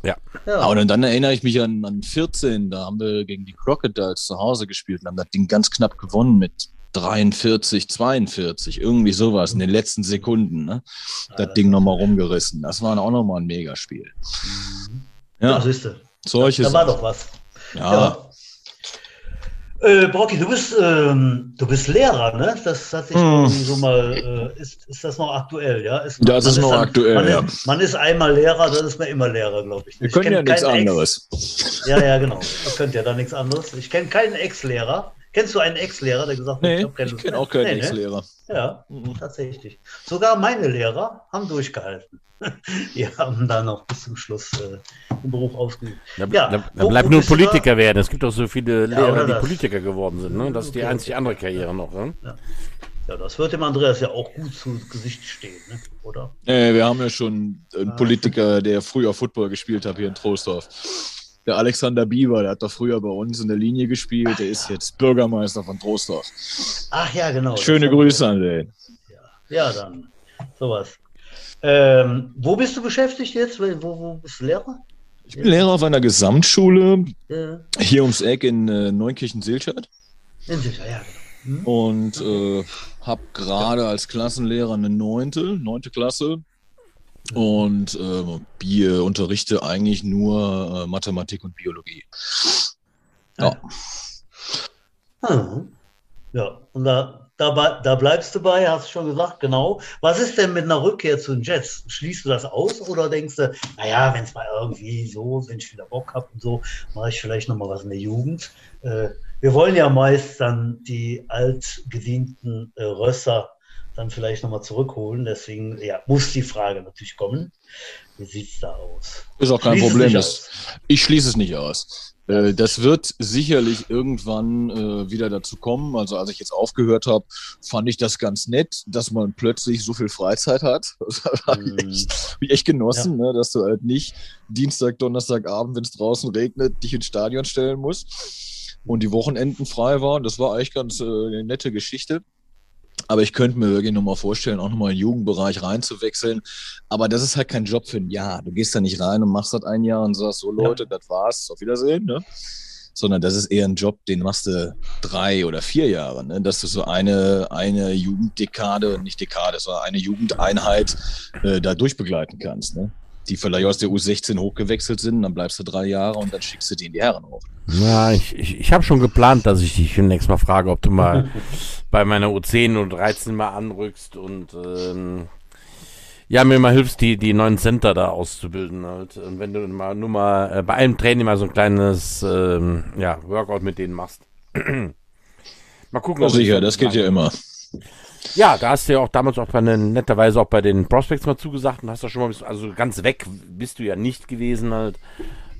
Ja. ja. Und dann erinnere ich mich an, an 14, da haben wir gegen die Crocodiles zu Hause gespielt und haben das Ding ganz knapp gewonnen mit 43, 42, irgendwie sowas in den letzten Sekunden. Ne? Das Ding nochmal rumgerissen. Das war auch nochmal ein Megaspiel. Mhm. Ja, ja siehst du. Solche da, da war doch was. Ja. ja. Äh, Brocky, du bist, ähm, du bist Lehrer, ne? Das hat sich hm. so mal, äh, ist, ist das noch aktuell, ja? Ist, das ist noch dann, aktuell, man ja. Ist, man ist einmal Lehrer, dann ist man immer Lehrer, glaube ich. Wir können ja nichts anderes. Ja, ja, genau. Ihr könnt ja da nichts anderes. Ich kenne keinen Ex-Lehrer. Kennst du einen Ex-Lehrer, der gesagt hat, nee, ich, ich kenne auch keinen nee, ne? Ex-Lehrer. Ne? Ja, mhm. tatsächlich. Sogar meine Lehrer haben durchgehalten. [laughs] Die haben da noch bis zum Schluss äh, den Beruf ausgeübt. Da, ja, da, da bleibt nur Politiker da? werden. Es gibt auch so viele Lehrer, die Politiker geworden sind. Ne? Das ist okay, die einzige andere Karriere noch. Ne? Ja. ja. das wird dem Andreas ja auch gut zu Gesicht stehen, ne? oder? Äh, wir haben ja schon einen ah, Politiker, der früher Football gespielt hat hier in Troisdorf. Der Alexander Bieber, der hat doch früher bei uns in der Linie gespielt, Ach, der ist jetzt Bürgermeister von Trostorf. Ach ja, genau. Schöne Grüße an den. Ja, ja dann sowas. Ähm, wo bist du beschäftigt jetzt? Wo, wo bist du Lehrer? Ich bin Lehrer auf einer Gesamtschule ja. hier ums Eck in äh, Neunkirchen-Silchert. In Silchert, ja. Genau. Hm? Und äh, habe gerade als Klassenlehrer eine neunte, neunte Klasse und äh, Bier unterrichte eigentlich nur äh, Mathematik und Biologie. Ja. Hm. Ja, und da, da, da bleibst du bei, hast du schon gesagt, genau. Was ist denn mit einer Rückkehr zu den Jets? Schließt du das aus oder denkst du, naja, wenn es mal irgendwie so, wenn ich wieder Bock habe und so, mache ich vielleicht nochmal was in der Jugend. Äh, wir wollen ja meist dann die altgedienten äh, Rösser dann vielleicht nochmal zurückholen. Deswegen ja, muss die Frage natürlich kommen. Wie sieht es da aus? Ist auch kein Problem. Das, ich schließe es nicht aus. Äh, das wird sicherlich irgendwann äh, wieder dazu kommen. Also als ich jetzt aufgehört habe, fand ich das ganz nett, dass man plötzlich so viel Freizeit hat. [laughs] Das habe ich, mm. hab ich echt genossen, ja. ne? dass du halt nicht Dienstag, Donnerstagabend, wenn es draußen regnet, dich ins Stadion stellen musst und die Wochenenden frei waren. Das war eigentlich ganz äh, eine nette Geschichte. Aber ich könnte mir wirklich nochmal vorstellen, auch nochmal in den Jugendbereich reinzuwechseln. Aber das ist halt kein Job für ein Jahr. Du gehst da nicht rein und machst das ein Jahr und sagst, so Leute, ja. das war's, auf Wiedersehen. Ne? Sondern das ist eher ein Job, den machst du drei oder vier Jahre. Ne? Dass du so eine, eine Jugenddekade, nicht Dekade, sondern eine Jugendeinheit äh, da durchbegleiten kannst. Ne? Die vielleicht aus der U16 hochgewechselt sind, dann bleibst du drei Jahre und dann schickst du die in die Herren hoch. Ja, ich, ich, ich habe schon geplant, dass ich dich nächstes Mal frage, ob du mal [laughs] bei meiner U10 und 13 mal anrückst und ähm, ja, mir mal hilfst, die, die neuen Center da auszubilden halt. Und wenn du mal nur mal äh, bei einem Training mal so ein kleines ähm, ja, Workout mit denen machst. [clears throat] mal gucken. Ja, sicher, das geht ja immer. Ja, da hast du ja auch damals auch bei den, netterweise auch bei den Prospects mal zugesagt und hast da schon mal, also ganz weg bist du ja nicht gewesen halt.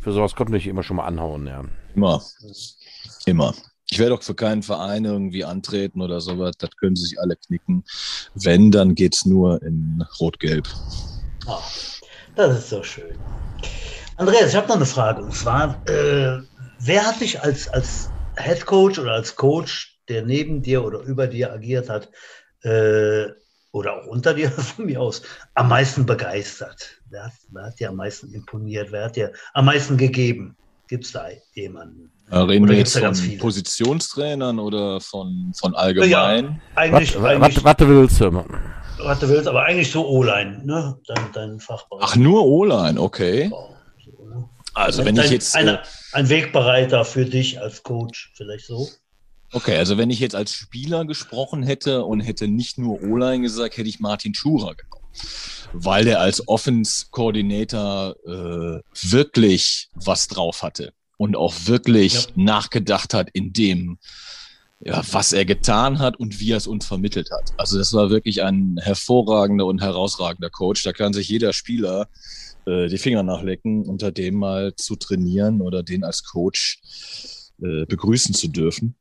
Für sowas konnte ich immer schon mal anhauen, ja. Immer. Immer. Ich werde auch für keinen Verein irgendwie antreten oder sowas. Das können sie sich alle knicken. Wenn, dann geht es nur in Rot-Gelb. Oh, das ist so schön. Andreas, ich habe noch eine Frage. Und zwar, äh, wer hat dich als, als Head Coach oder als Coach, der neben dir oder über dir agiert hat, äh, oder auch unter dir [laughs] von mir aus, am meisten begeistert? Wer hat, wer hat dir am meisten imponiert? Wer hat dir am meisten gegeben? Gibt es da jemanden? Reden oder wir jetzt von Positionstrainern oder von, von allgemein? Ja, eigentlich, was, eigentlich, was, was willst du? Was du willst, aber eigentlich so O-Line, ne? Dein, dein Fachbereich. Ach, nur O-Line, okay. Ne? Also, wenn ich jetzt. Eine, äh, ein Wegbereiter für dich als Coach, vielleicht so? Okay, also wenn ich jetzt als Spieler gesprochen hätte und hätte nicht nur O-Line gesagt, hätte ich Martin Schurer genommen. Weil der als Offense-Coordinator äh, wirklich was drauf hatte und auch wirklich ja. nachgedacht hat in dem, ja, was er getan hat und wie er es uns vermittelt hat. Also das war wirklich ein hervorragender und herausragender Coach. Da kann sich jeder Spieler äh, die Finger nachlecken, unter dem mal zu trainieren oder den als Coach äh, begrüßen zu dürfen.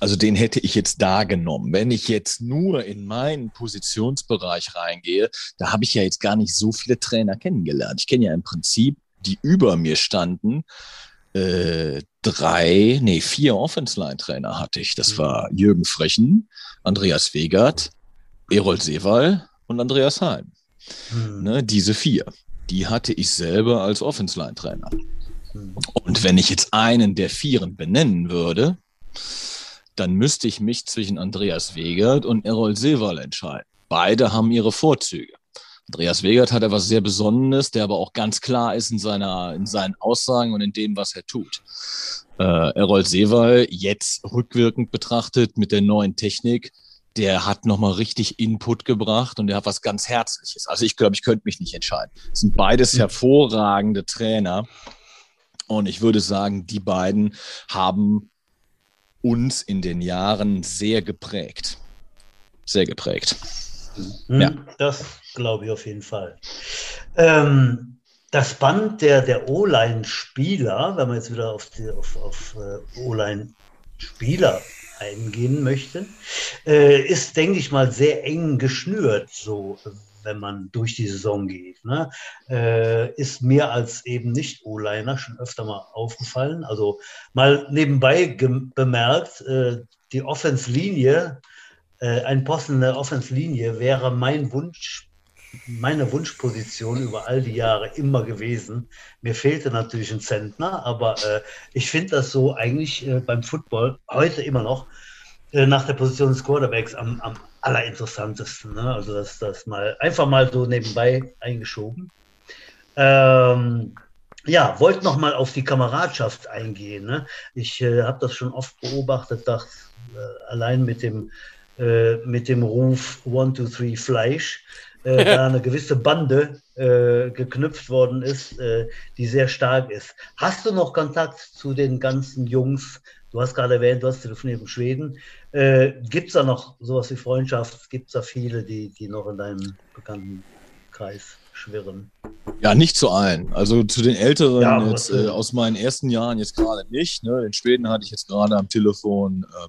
Also den hätte ich jetzt da genommen. Wenn ich jetzt nur in meinen Positionsbereich reingehe, da habe ich ja jetzt gar nicht so viele Trainer kennengelernt. Ich kenne ja im Prinzip, die über mir standen, äh, drei, nee, vier Offense-Line-Trainer hatte ich. Das mhm. war Jürgen Frechen, Andreas Wegert, Erol Seewall und Andreas Heim. Mhm. Ne, diese vier, die hatte ich selber als Offense-Line-Trainer. Mhm. Und wenn ich jetzt einen der Vieren benennen würde, dann müsste ich mich zwischen Andreas Wegert und Errol Silval entscheiden. Beide haben ihre Vorzüge. Andreas Wegert hat etwas sehr Besonderes, der aber auch ganz klar ist in, seiner, in seinen Aussagen und in dem, was er tut. Äh, Errol Seewald, jetzt rückwirkend betrachtet mit der neuen Technik, der hat nochmal richtig Input gebracht und der hat was ganz Herzliches. Also ich glaube, ich könnte mich nicht entscheiden. Es sind beides hm. hervorragende Trainer. Und ich würde sagen, die beiden haben uns in den Jahren sehr geprägt. Sehr geprägt. Mhm, ja. Das glaube ich auf jeden Fall. Ähm, das Band der, der O-Line-Spieler, wenn man jetzt wieder auf, die, auf, auf uh, O-Line-Spieler eingehen möchte, äh, ist, denke ich mal, sehr eng geschnürt. So, wenn man durch die Saison geht. Ne? Äh, ist mir als eben nicht O-Liner schon öfter mal aufgefallen. Also mal nebenbei bemerkt, äh, die Offenslinie, äh, ein Posten in der Offenslinie wäre mein Wunsch meine Wunschposition über all die Jahre immer gewesen. Mir fehlte natürlich ein Zentner, aber äh, ich finde das so eigentlich äh, beim Football heute immer noch nach der Position des Quarterbacks am, am allerinteressantesten. Ne? Also das, das mal einfach mal so nebenbei eingeschoben. Ähm, ja, wollte noch mal auf die Kameradschaft eingehen. Ne? Ich äh, habe das schon oft beobachtet, dass äh, allein mit dem, äh, mit dem Ruf One, Two, Three Fleisch äh, [laughs] da eine gewisse Bande äh, geknüpft worden ist, äh, die sehr stark ist. Hast du noch Kontakt zu den ganzen Jungs? Du hast gerade erwähnt, du hast telefoniert mit Schweden. Äh, Gibt es da noch sowas wie Freundschaft? Gibt es da viele, die, die noch in deinem bekannten Kreis schwirren? Ja, nicht zu allen. Also zu den Älteren ja, jetzt, äh, aus meinen ersten Jahren jetzt gerade nicht. Ne? Den Schweden hatte ich jetzt gerade am Telefon. Äh,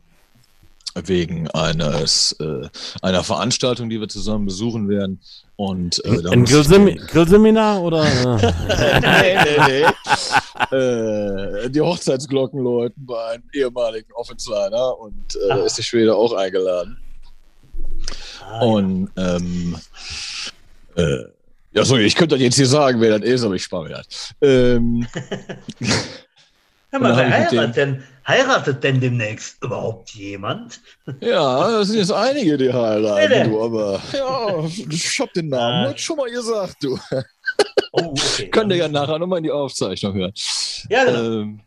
wegen eines äh, einer Veranstaltung, die wir zusammen besuchen werden. Und äh, ein Grillsemi Grillseminar oder? nee, nee, nee. [laughs] äh, die Hochzeitsglocken läuten bei einem ehemaligen Offensliner und äh, ah. ist die Schwede auch eingeladen. Ah, und ähm, äh, ja, so, ich könnte jetzt hier sagen, wer das ist, aber ich spare mir das. Ähm, [laughs] Hör mal, wer heiratet denn, heiratet denn demnächst überhaupt jemand? Ja, das sind jetzt einige, die heiraten, du, aber ja, [laughs] ich hab den Namen äh, schon mal gesagt, du. Oh, okay. [laughs] Könnt ihr ja nachher nochmal in die Aufzeichnung hören. Ja, genau. Ähm,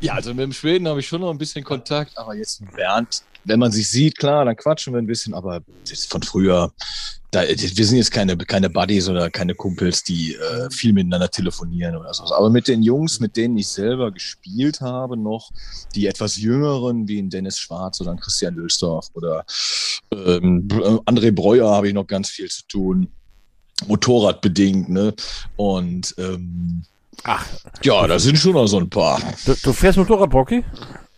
ja, also mit dem Schweden habe ich schon noch ein bisschen Kontakt, aber jetzt Bernd, wenn man sich sieht, klar, dann quatschen wir ein bisschen, aber von früher, da, wir sind jetzt keine, keine Buddies oder keine Kumpels, die äh, viel miteinander telefonieren oder so. Aber mit den Jungs, mit denen ich selber gespielt habe, noch die etwas jüngeren, wie ein Dennis Schwarz oder Christian Lülsdorf oder ähm, André Breuer habe ich noch ganz viel zu tun. Motorradbedingt, ne? Und ähm, Ach. Ja, da sind schon noch so ein paar. Du, du fährst Motorrad, Brocky?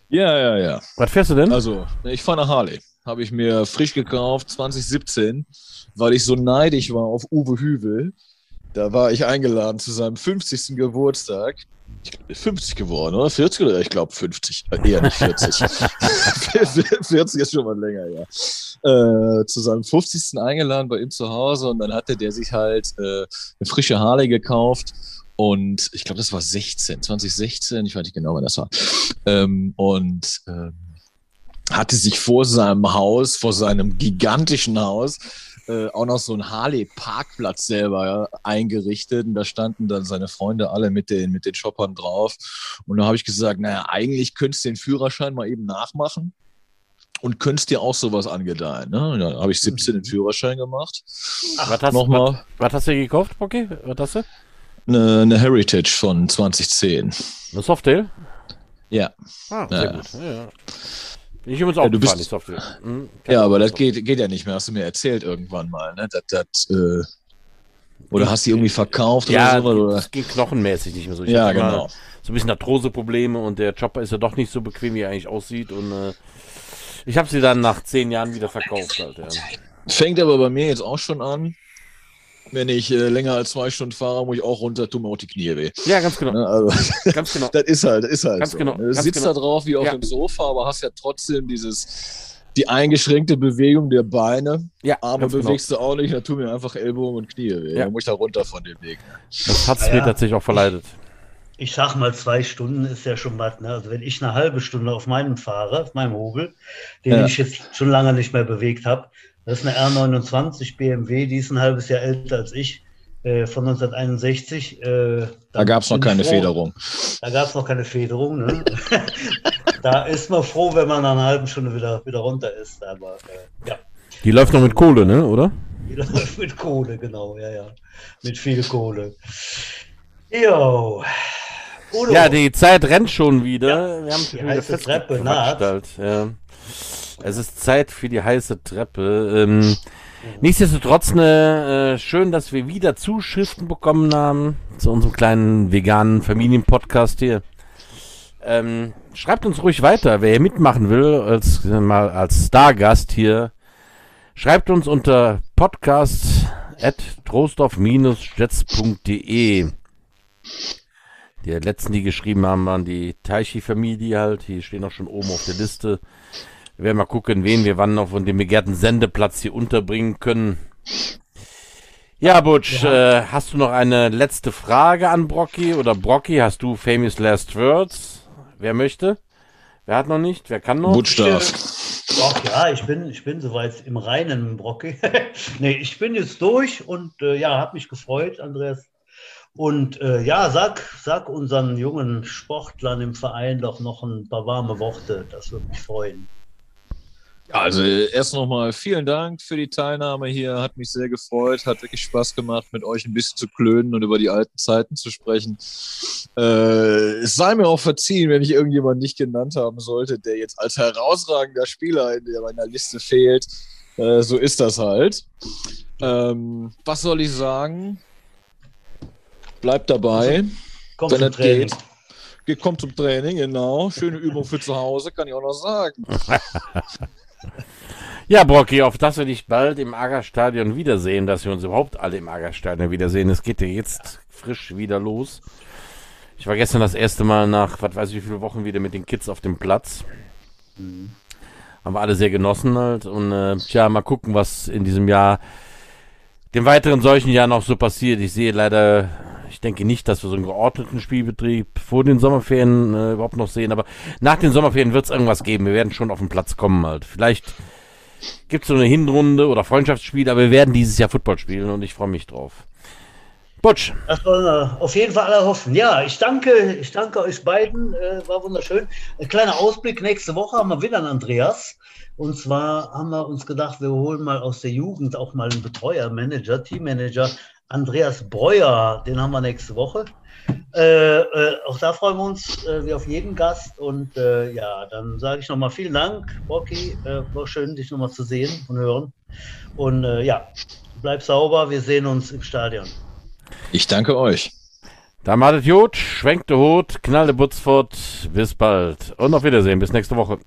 Ja, ja, ja. Was fährst du denn? Also, ich fahre nach Harley. Habe ich mir frisch gekauft, 2017 weil ich so neidisch war auf Uwe Hüvel. Da war ich eingeladen zu seinem 50. Geburtstag. Ich glaube, 50 geworden, oder? 40 oder? Ich glaube 50. Eher nicht 40. 40 [laughs] ist schon mal länger, ja. Äh, zu seinem 50. eingeladen bei ihm zu Hause und dann hatte der sich halt äh, eine frische Harley gekauft und ich glaube, das war 16, 2016, ich weiß nicht genau, wann das war. Ähm, und ähm, hatte sich vor seinem Haus, vor seinem gigantischen Haus, äh, auch noch so einen Harley-Parkplatz selber ja, eingerichtet und da standen dann seine Freunde alle mit den, mit den Shoppern drauf. Und da habe ich gesagt, naja, eigentlich könntest du den Führerschein mal eben nachmachen und könntest dir auch sowas angedeihen. Ne? Da habe ich 17 den Führerschein gemacht. Ach, was, hast, Nochmal. Was, was hast du gekauft, Pocky? Was hast du? Eine, eine Heritage von 2010. Eine Softail? Ja. Ah, sehr ja. gut. Ja. Ich übrigens auch ja, du bist, nicht Software. Hm, ja, aber das geht, geht ja nicht mehr, hast du mir erzählt irgendwann mal, ne? Das, das, äh, oder hast du die irgendwie verkauft ja, oder so? Das ging knochenmäßig nicht mehr so. Ich ja, genau. So ein bisschen Arthrose-Probleme und der Chopper ist ja doch nicht so bequem, wie er eigentlich aussieht. Und äh, ich habe sie dann nach zehn Jahren wieder verkauft. Halt, ja. Fängt aber bei mir jetzt auch schon an wenn ich äh, länger als zwei Stunden fahre, muss ich auch runter, tun mir auch die Knie weh. Ja, ganz genau. Ne, also, ganz [laughs] genau. das ist halt, ist halt ganz so. Genau, du sitzt genau. da drauf wie auf ja. dem Sofa, aber hast ja trotzdem dieses, die eingeschränkte Bewegung der Beine. Ja, Arme genau. bewegst genau. du auch nicht, dann tun mir einfach Ellbogen und Knie weh. Ja. Dann muss ich da runter von dem Weg. Das hat es ja, mir tatsächlich auch verleidet. Ich sag mal, zwei Stunden ist ja schon was. Ne? Also wenn ich eine halbe Stunde auf meinem fahre, auf meinem Hobel, den ja. ich jetzt schon lange nicht mehr bewegt habe, das ist eine R29 BMW, die ist ein halbes Jahr älter als ich, äh, von 1961. Äh, da gab es noch keine froh. Federung. Da gab es noch keine Federung. Ne? [laughs] da ist man froh, wenn man nach einer halben Stunde wieder, wieder runter ist. Aber äh, ja. Die läuft noch mit Kohle, ne? oder? Die läuft mit Kohle, genau, ja, ja. Mit viel Kohle. Jo. Udo. Ja, die Zeit rennt schon wieder. Ja, Wir haben die heiße Treppe naht. Ja. Es ist Zeit für die heiße Treppe. Ähm, nichtsdestotrotz ne, äh, schön, dass wir wieder Zuschriften bekommen haben zu unserem kleinen veganen Familienpodcast hier. Ähm, schreibt uns ruhig weiter, wer hier mitmachen will, als äh, mal als Stargast hier. Schreibt uns unter podcast at trostorf-jets.de. Die letzten, die geschrieben haben, waren die Taichi-Familie halt. Die stehen auch schon oben auf der Liste. Wir werden mal gucken, wen wir wann noch von dem begehrten Sendeplatz hier unterbringen können. Ja, Butch, ja. Äh, hast du noch eine letzte Frage an Brocky? Oder Brocky, hast du famous last words? Wer möchte? Wer hat noch nicht? Wer kann noch? Butch darf. Ach ja, ich bin, ich bin soweit im Reinen, Brocky. [laughs] nee, ich bin jetzt durch und äh, ja, hat mich gefreut, Andreas. Und äh, ja, sag, sag unseren jungen Sportlern im Verein doch noch ein paar warme Worte. Das würde mich freuen. Also erst nochmal vielen Dank für die Teilnahme hier. Hat mich sehr gefreut. Hat wirklich Spaß gemacht, mit euch ein bisschen zu klönen und über die alten Zeiten zu sprechen. Äh, es sei mir auch verziehen, wenn ich irgendjemanden nicht genannt haben sollte, der jetzt als herausragender Spieler in meiner Liste fehlt. Äh, so ist das halt. Ähm, was soll ich sagen? Bleibt dabei. Kommt wenn es geht. Kommt zum Training, genau. Schöne Übung für zu Hause, kann ich auch noch sagen. [laughs] Ja, Brocky, auf dass wir dich bald im Agerstadion wiedersehen, dass wir uns überhaupt alle im Agerstadion wiedersehen. Es geht ja jetzt frisch wieder los. Ich war gestern das erste Mal nach, was weiß ich, wie viele Wochen wieder mit den Kids auf dem Platz. Mhm. Haben wir alle sehr genossen halt. Und äh, tja, mal gucken, was in diesem Jahr, dem weiteren solchen Jahr noch so passiert. Ich sehe leider, ich denke nicht, dass wir so einen geordneten Spielbetrieb vor den Sommerferien äh, überhaupt noch sehen. Aber nach den Sommerferien wird es irgendwas geben. Wir werden schon auf den Platz kommen halt. Vielleicht gibt es so eine Hinrunde oder Freundschaftsspiel, aber wir werden dieses Jahr Football spielen und ich freue mich drauf. Butsch. Das wollen wir auf jeden Fall alle hoffen. Ja, ich danke, ich danke euch beiden. Äh, war wunderschön. Ein kleiner Ausblick. Nächste Woche haben wir wieder einen Andreas. Und zwar haben wir uns gedacht, wir holen mal aus der Jugend auch mal einen Betreuer, Manager, Teammanager. Andreas Breuer, den haben wir nächste Woche. Äh, äh, auch da freuen wir uns äh, wie auf jeden Gast. Und äh, ja, dann sage ich nochmal vielen Dank, Rocky. Äh, war schön, dich nochmal zu sehen und hören. Und äh, ja, bleib sauber. Wir sehen uns im Stadion. Ich danke euch. Da macht Jod, schwenkt der Hut, knallt der Butzfort. Bis bald und auf Wiedersehen. Bis nächste Woche.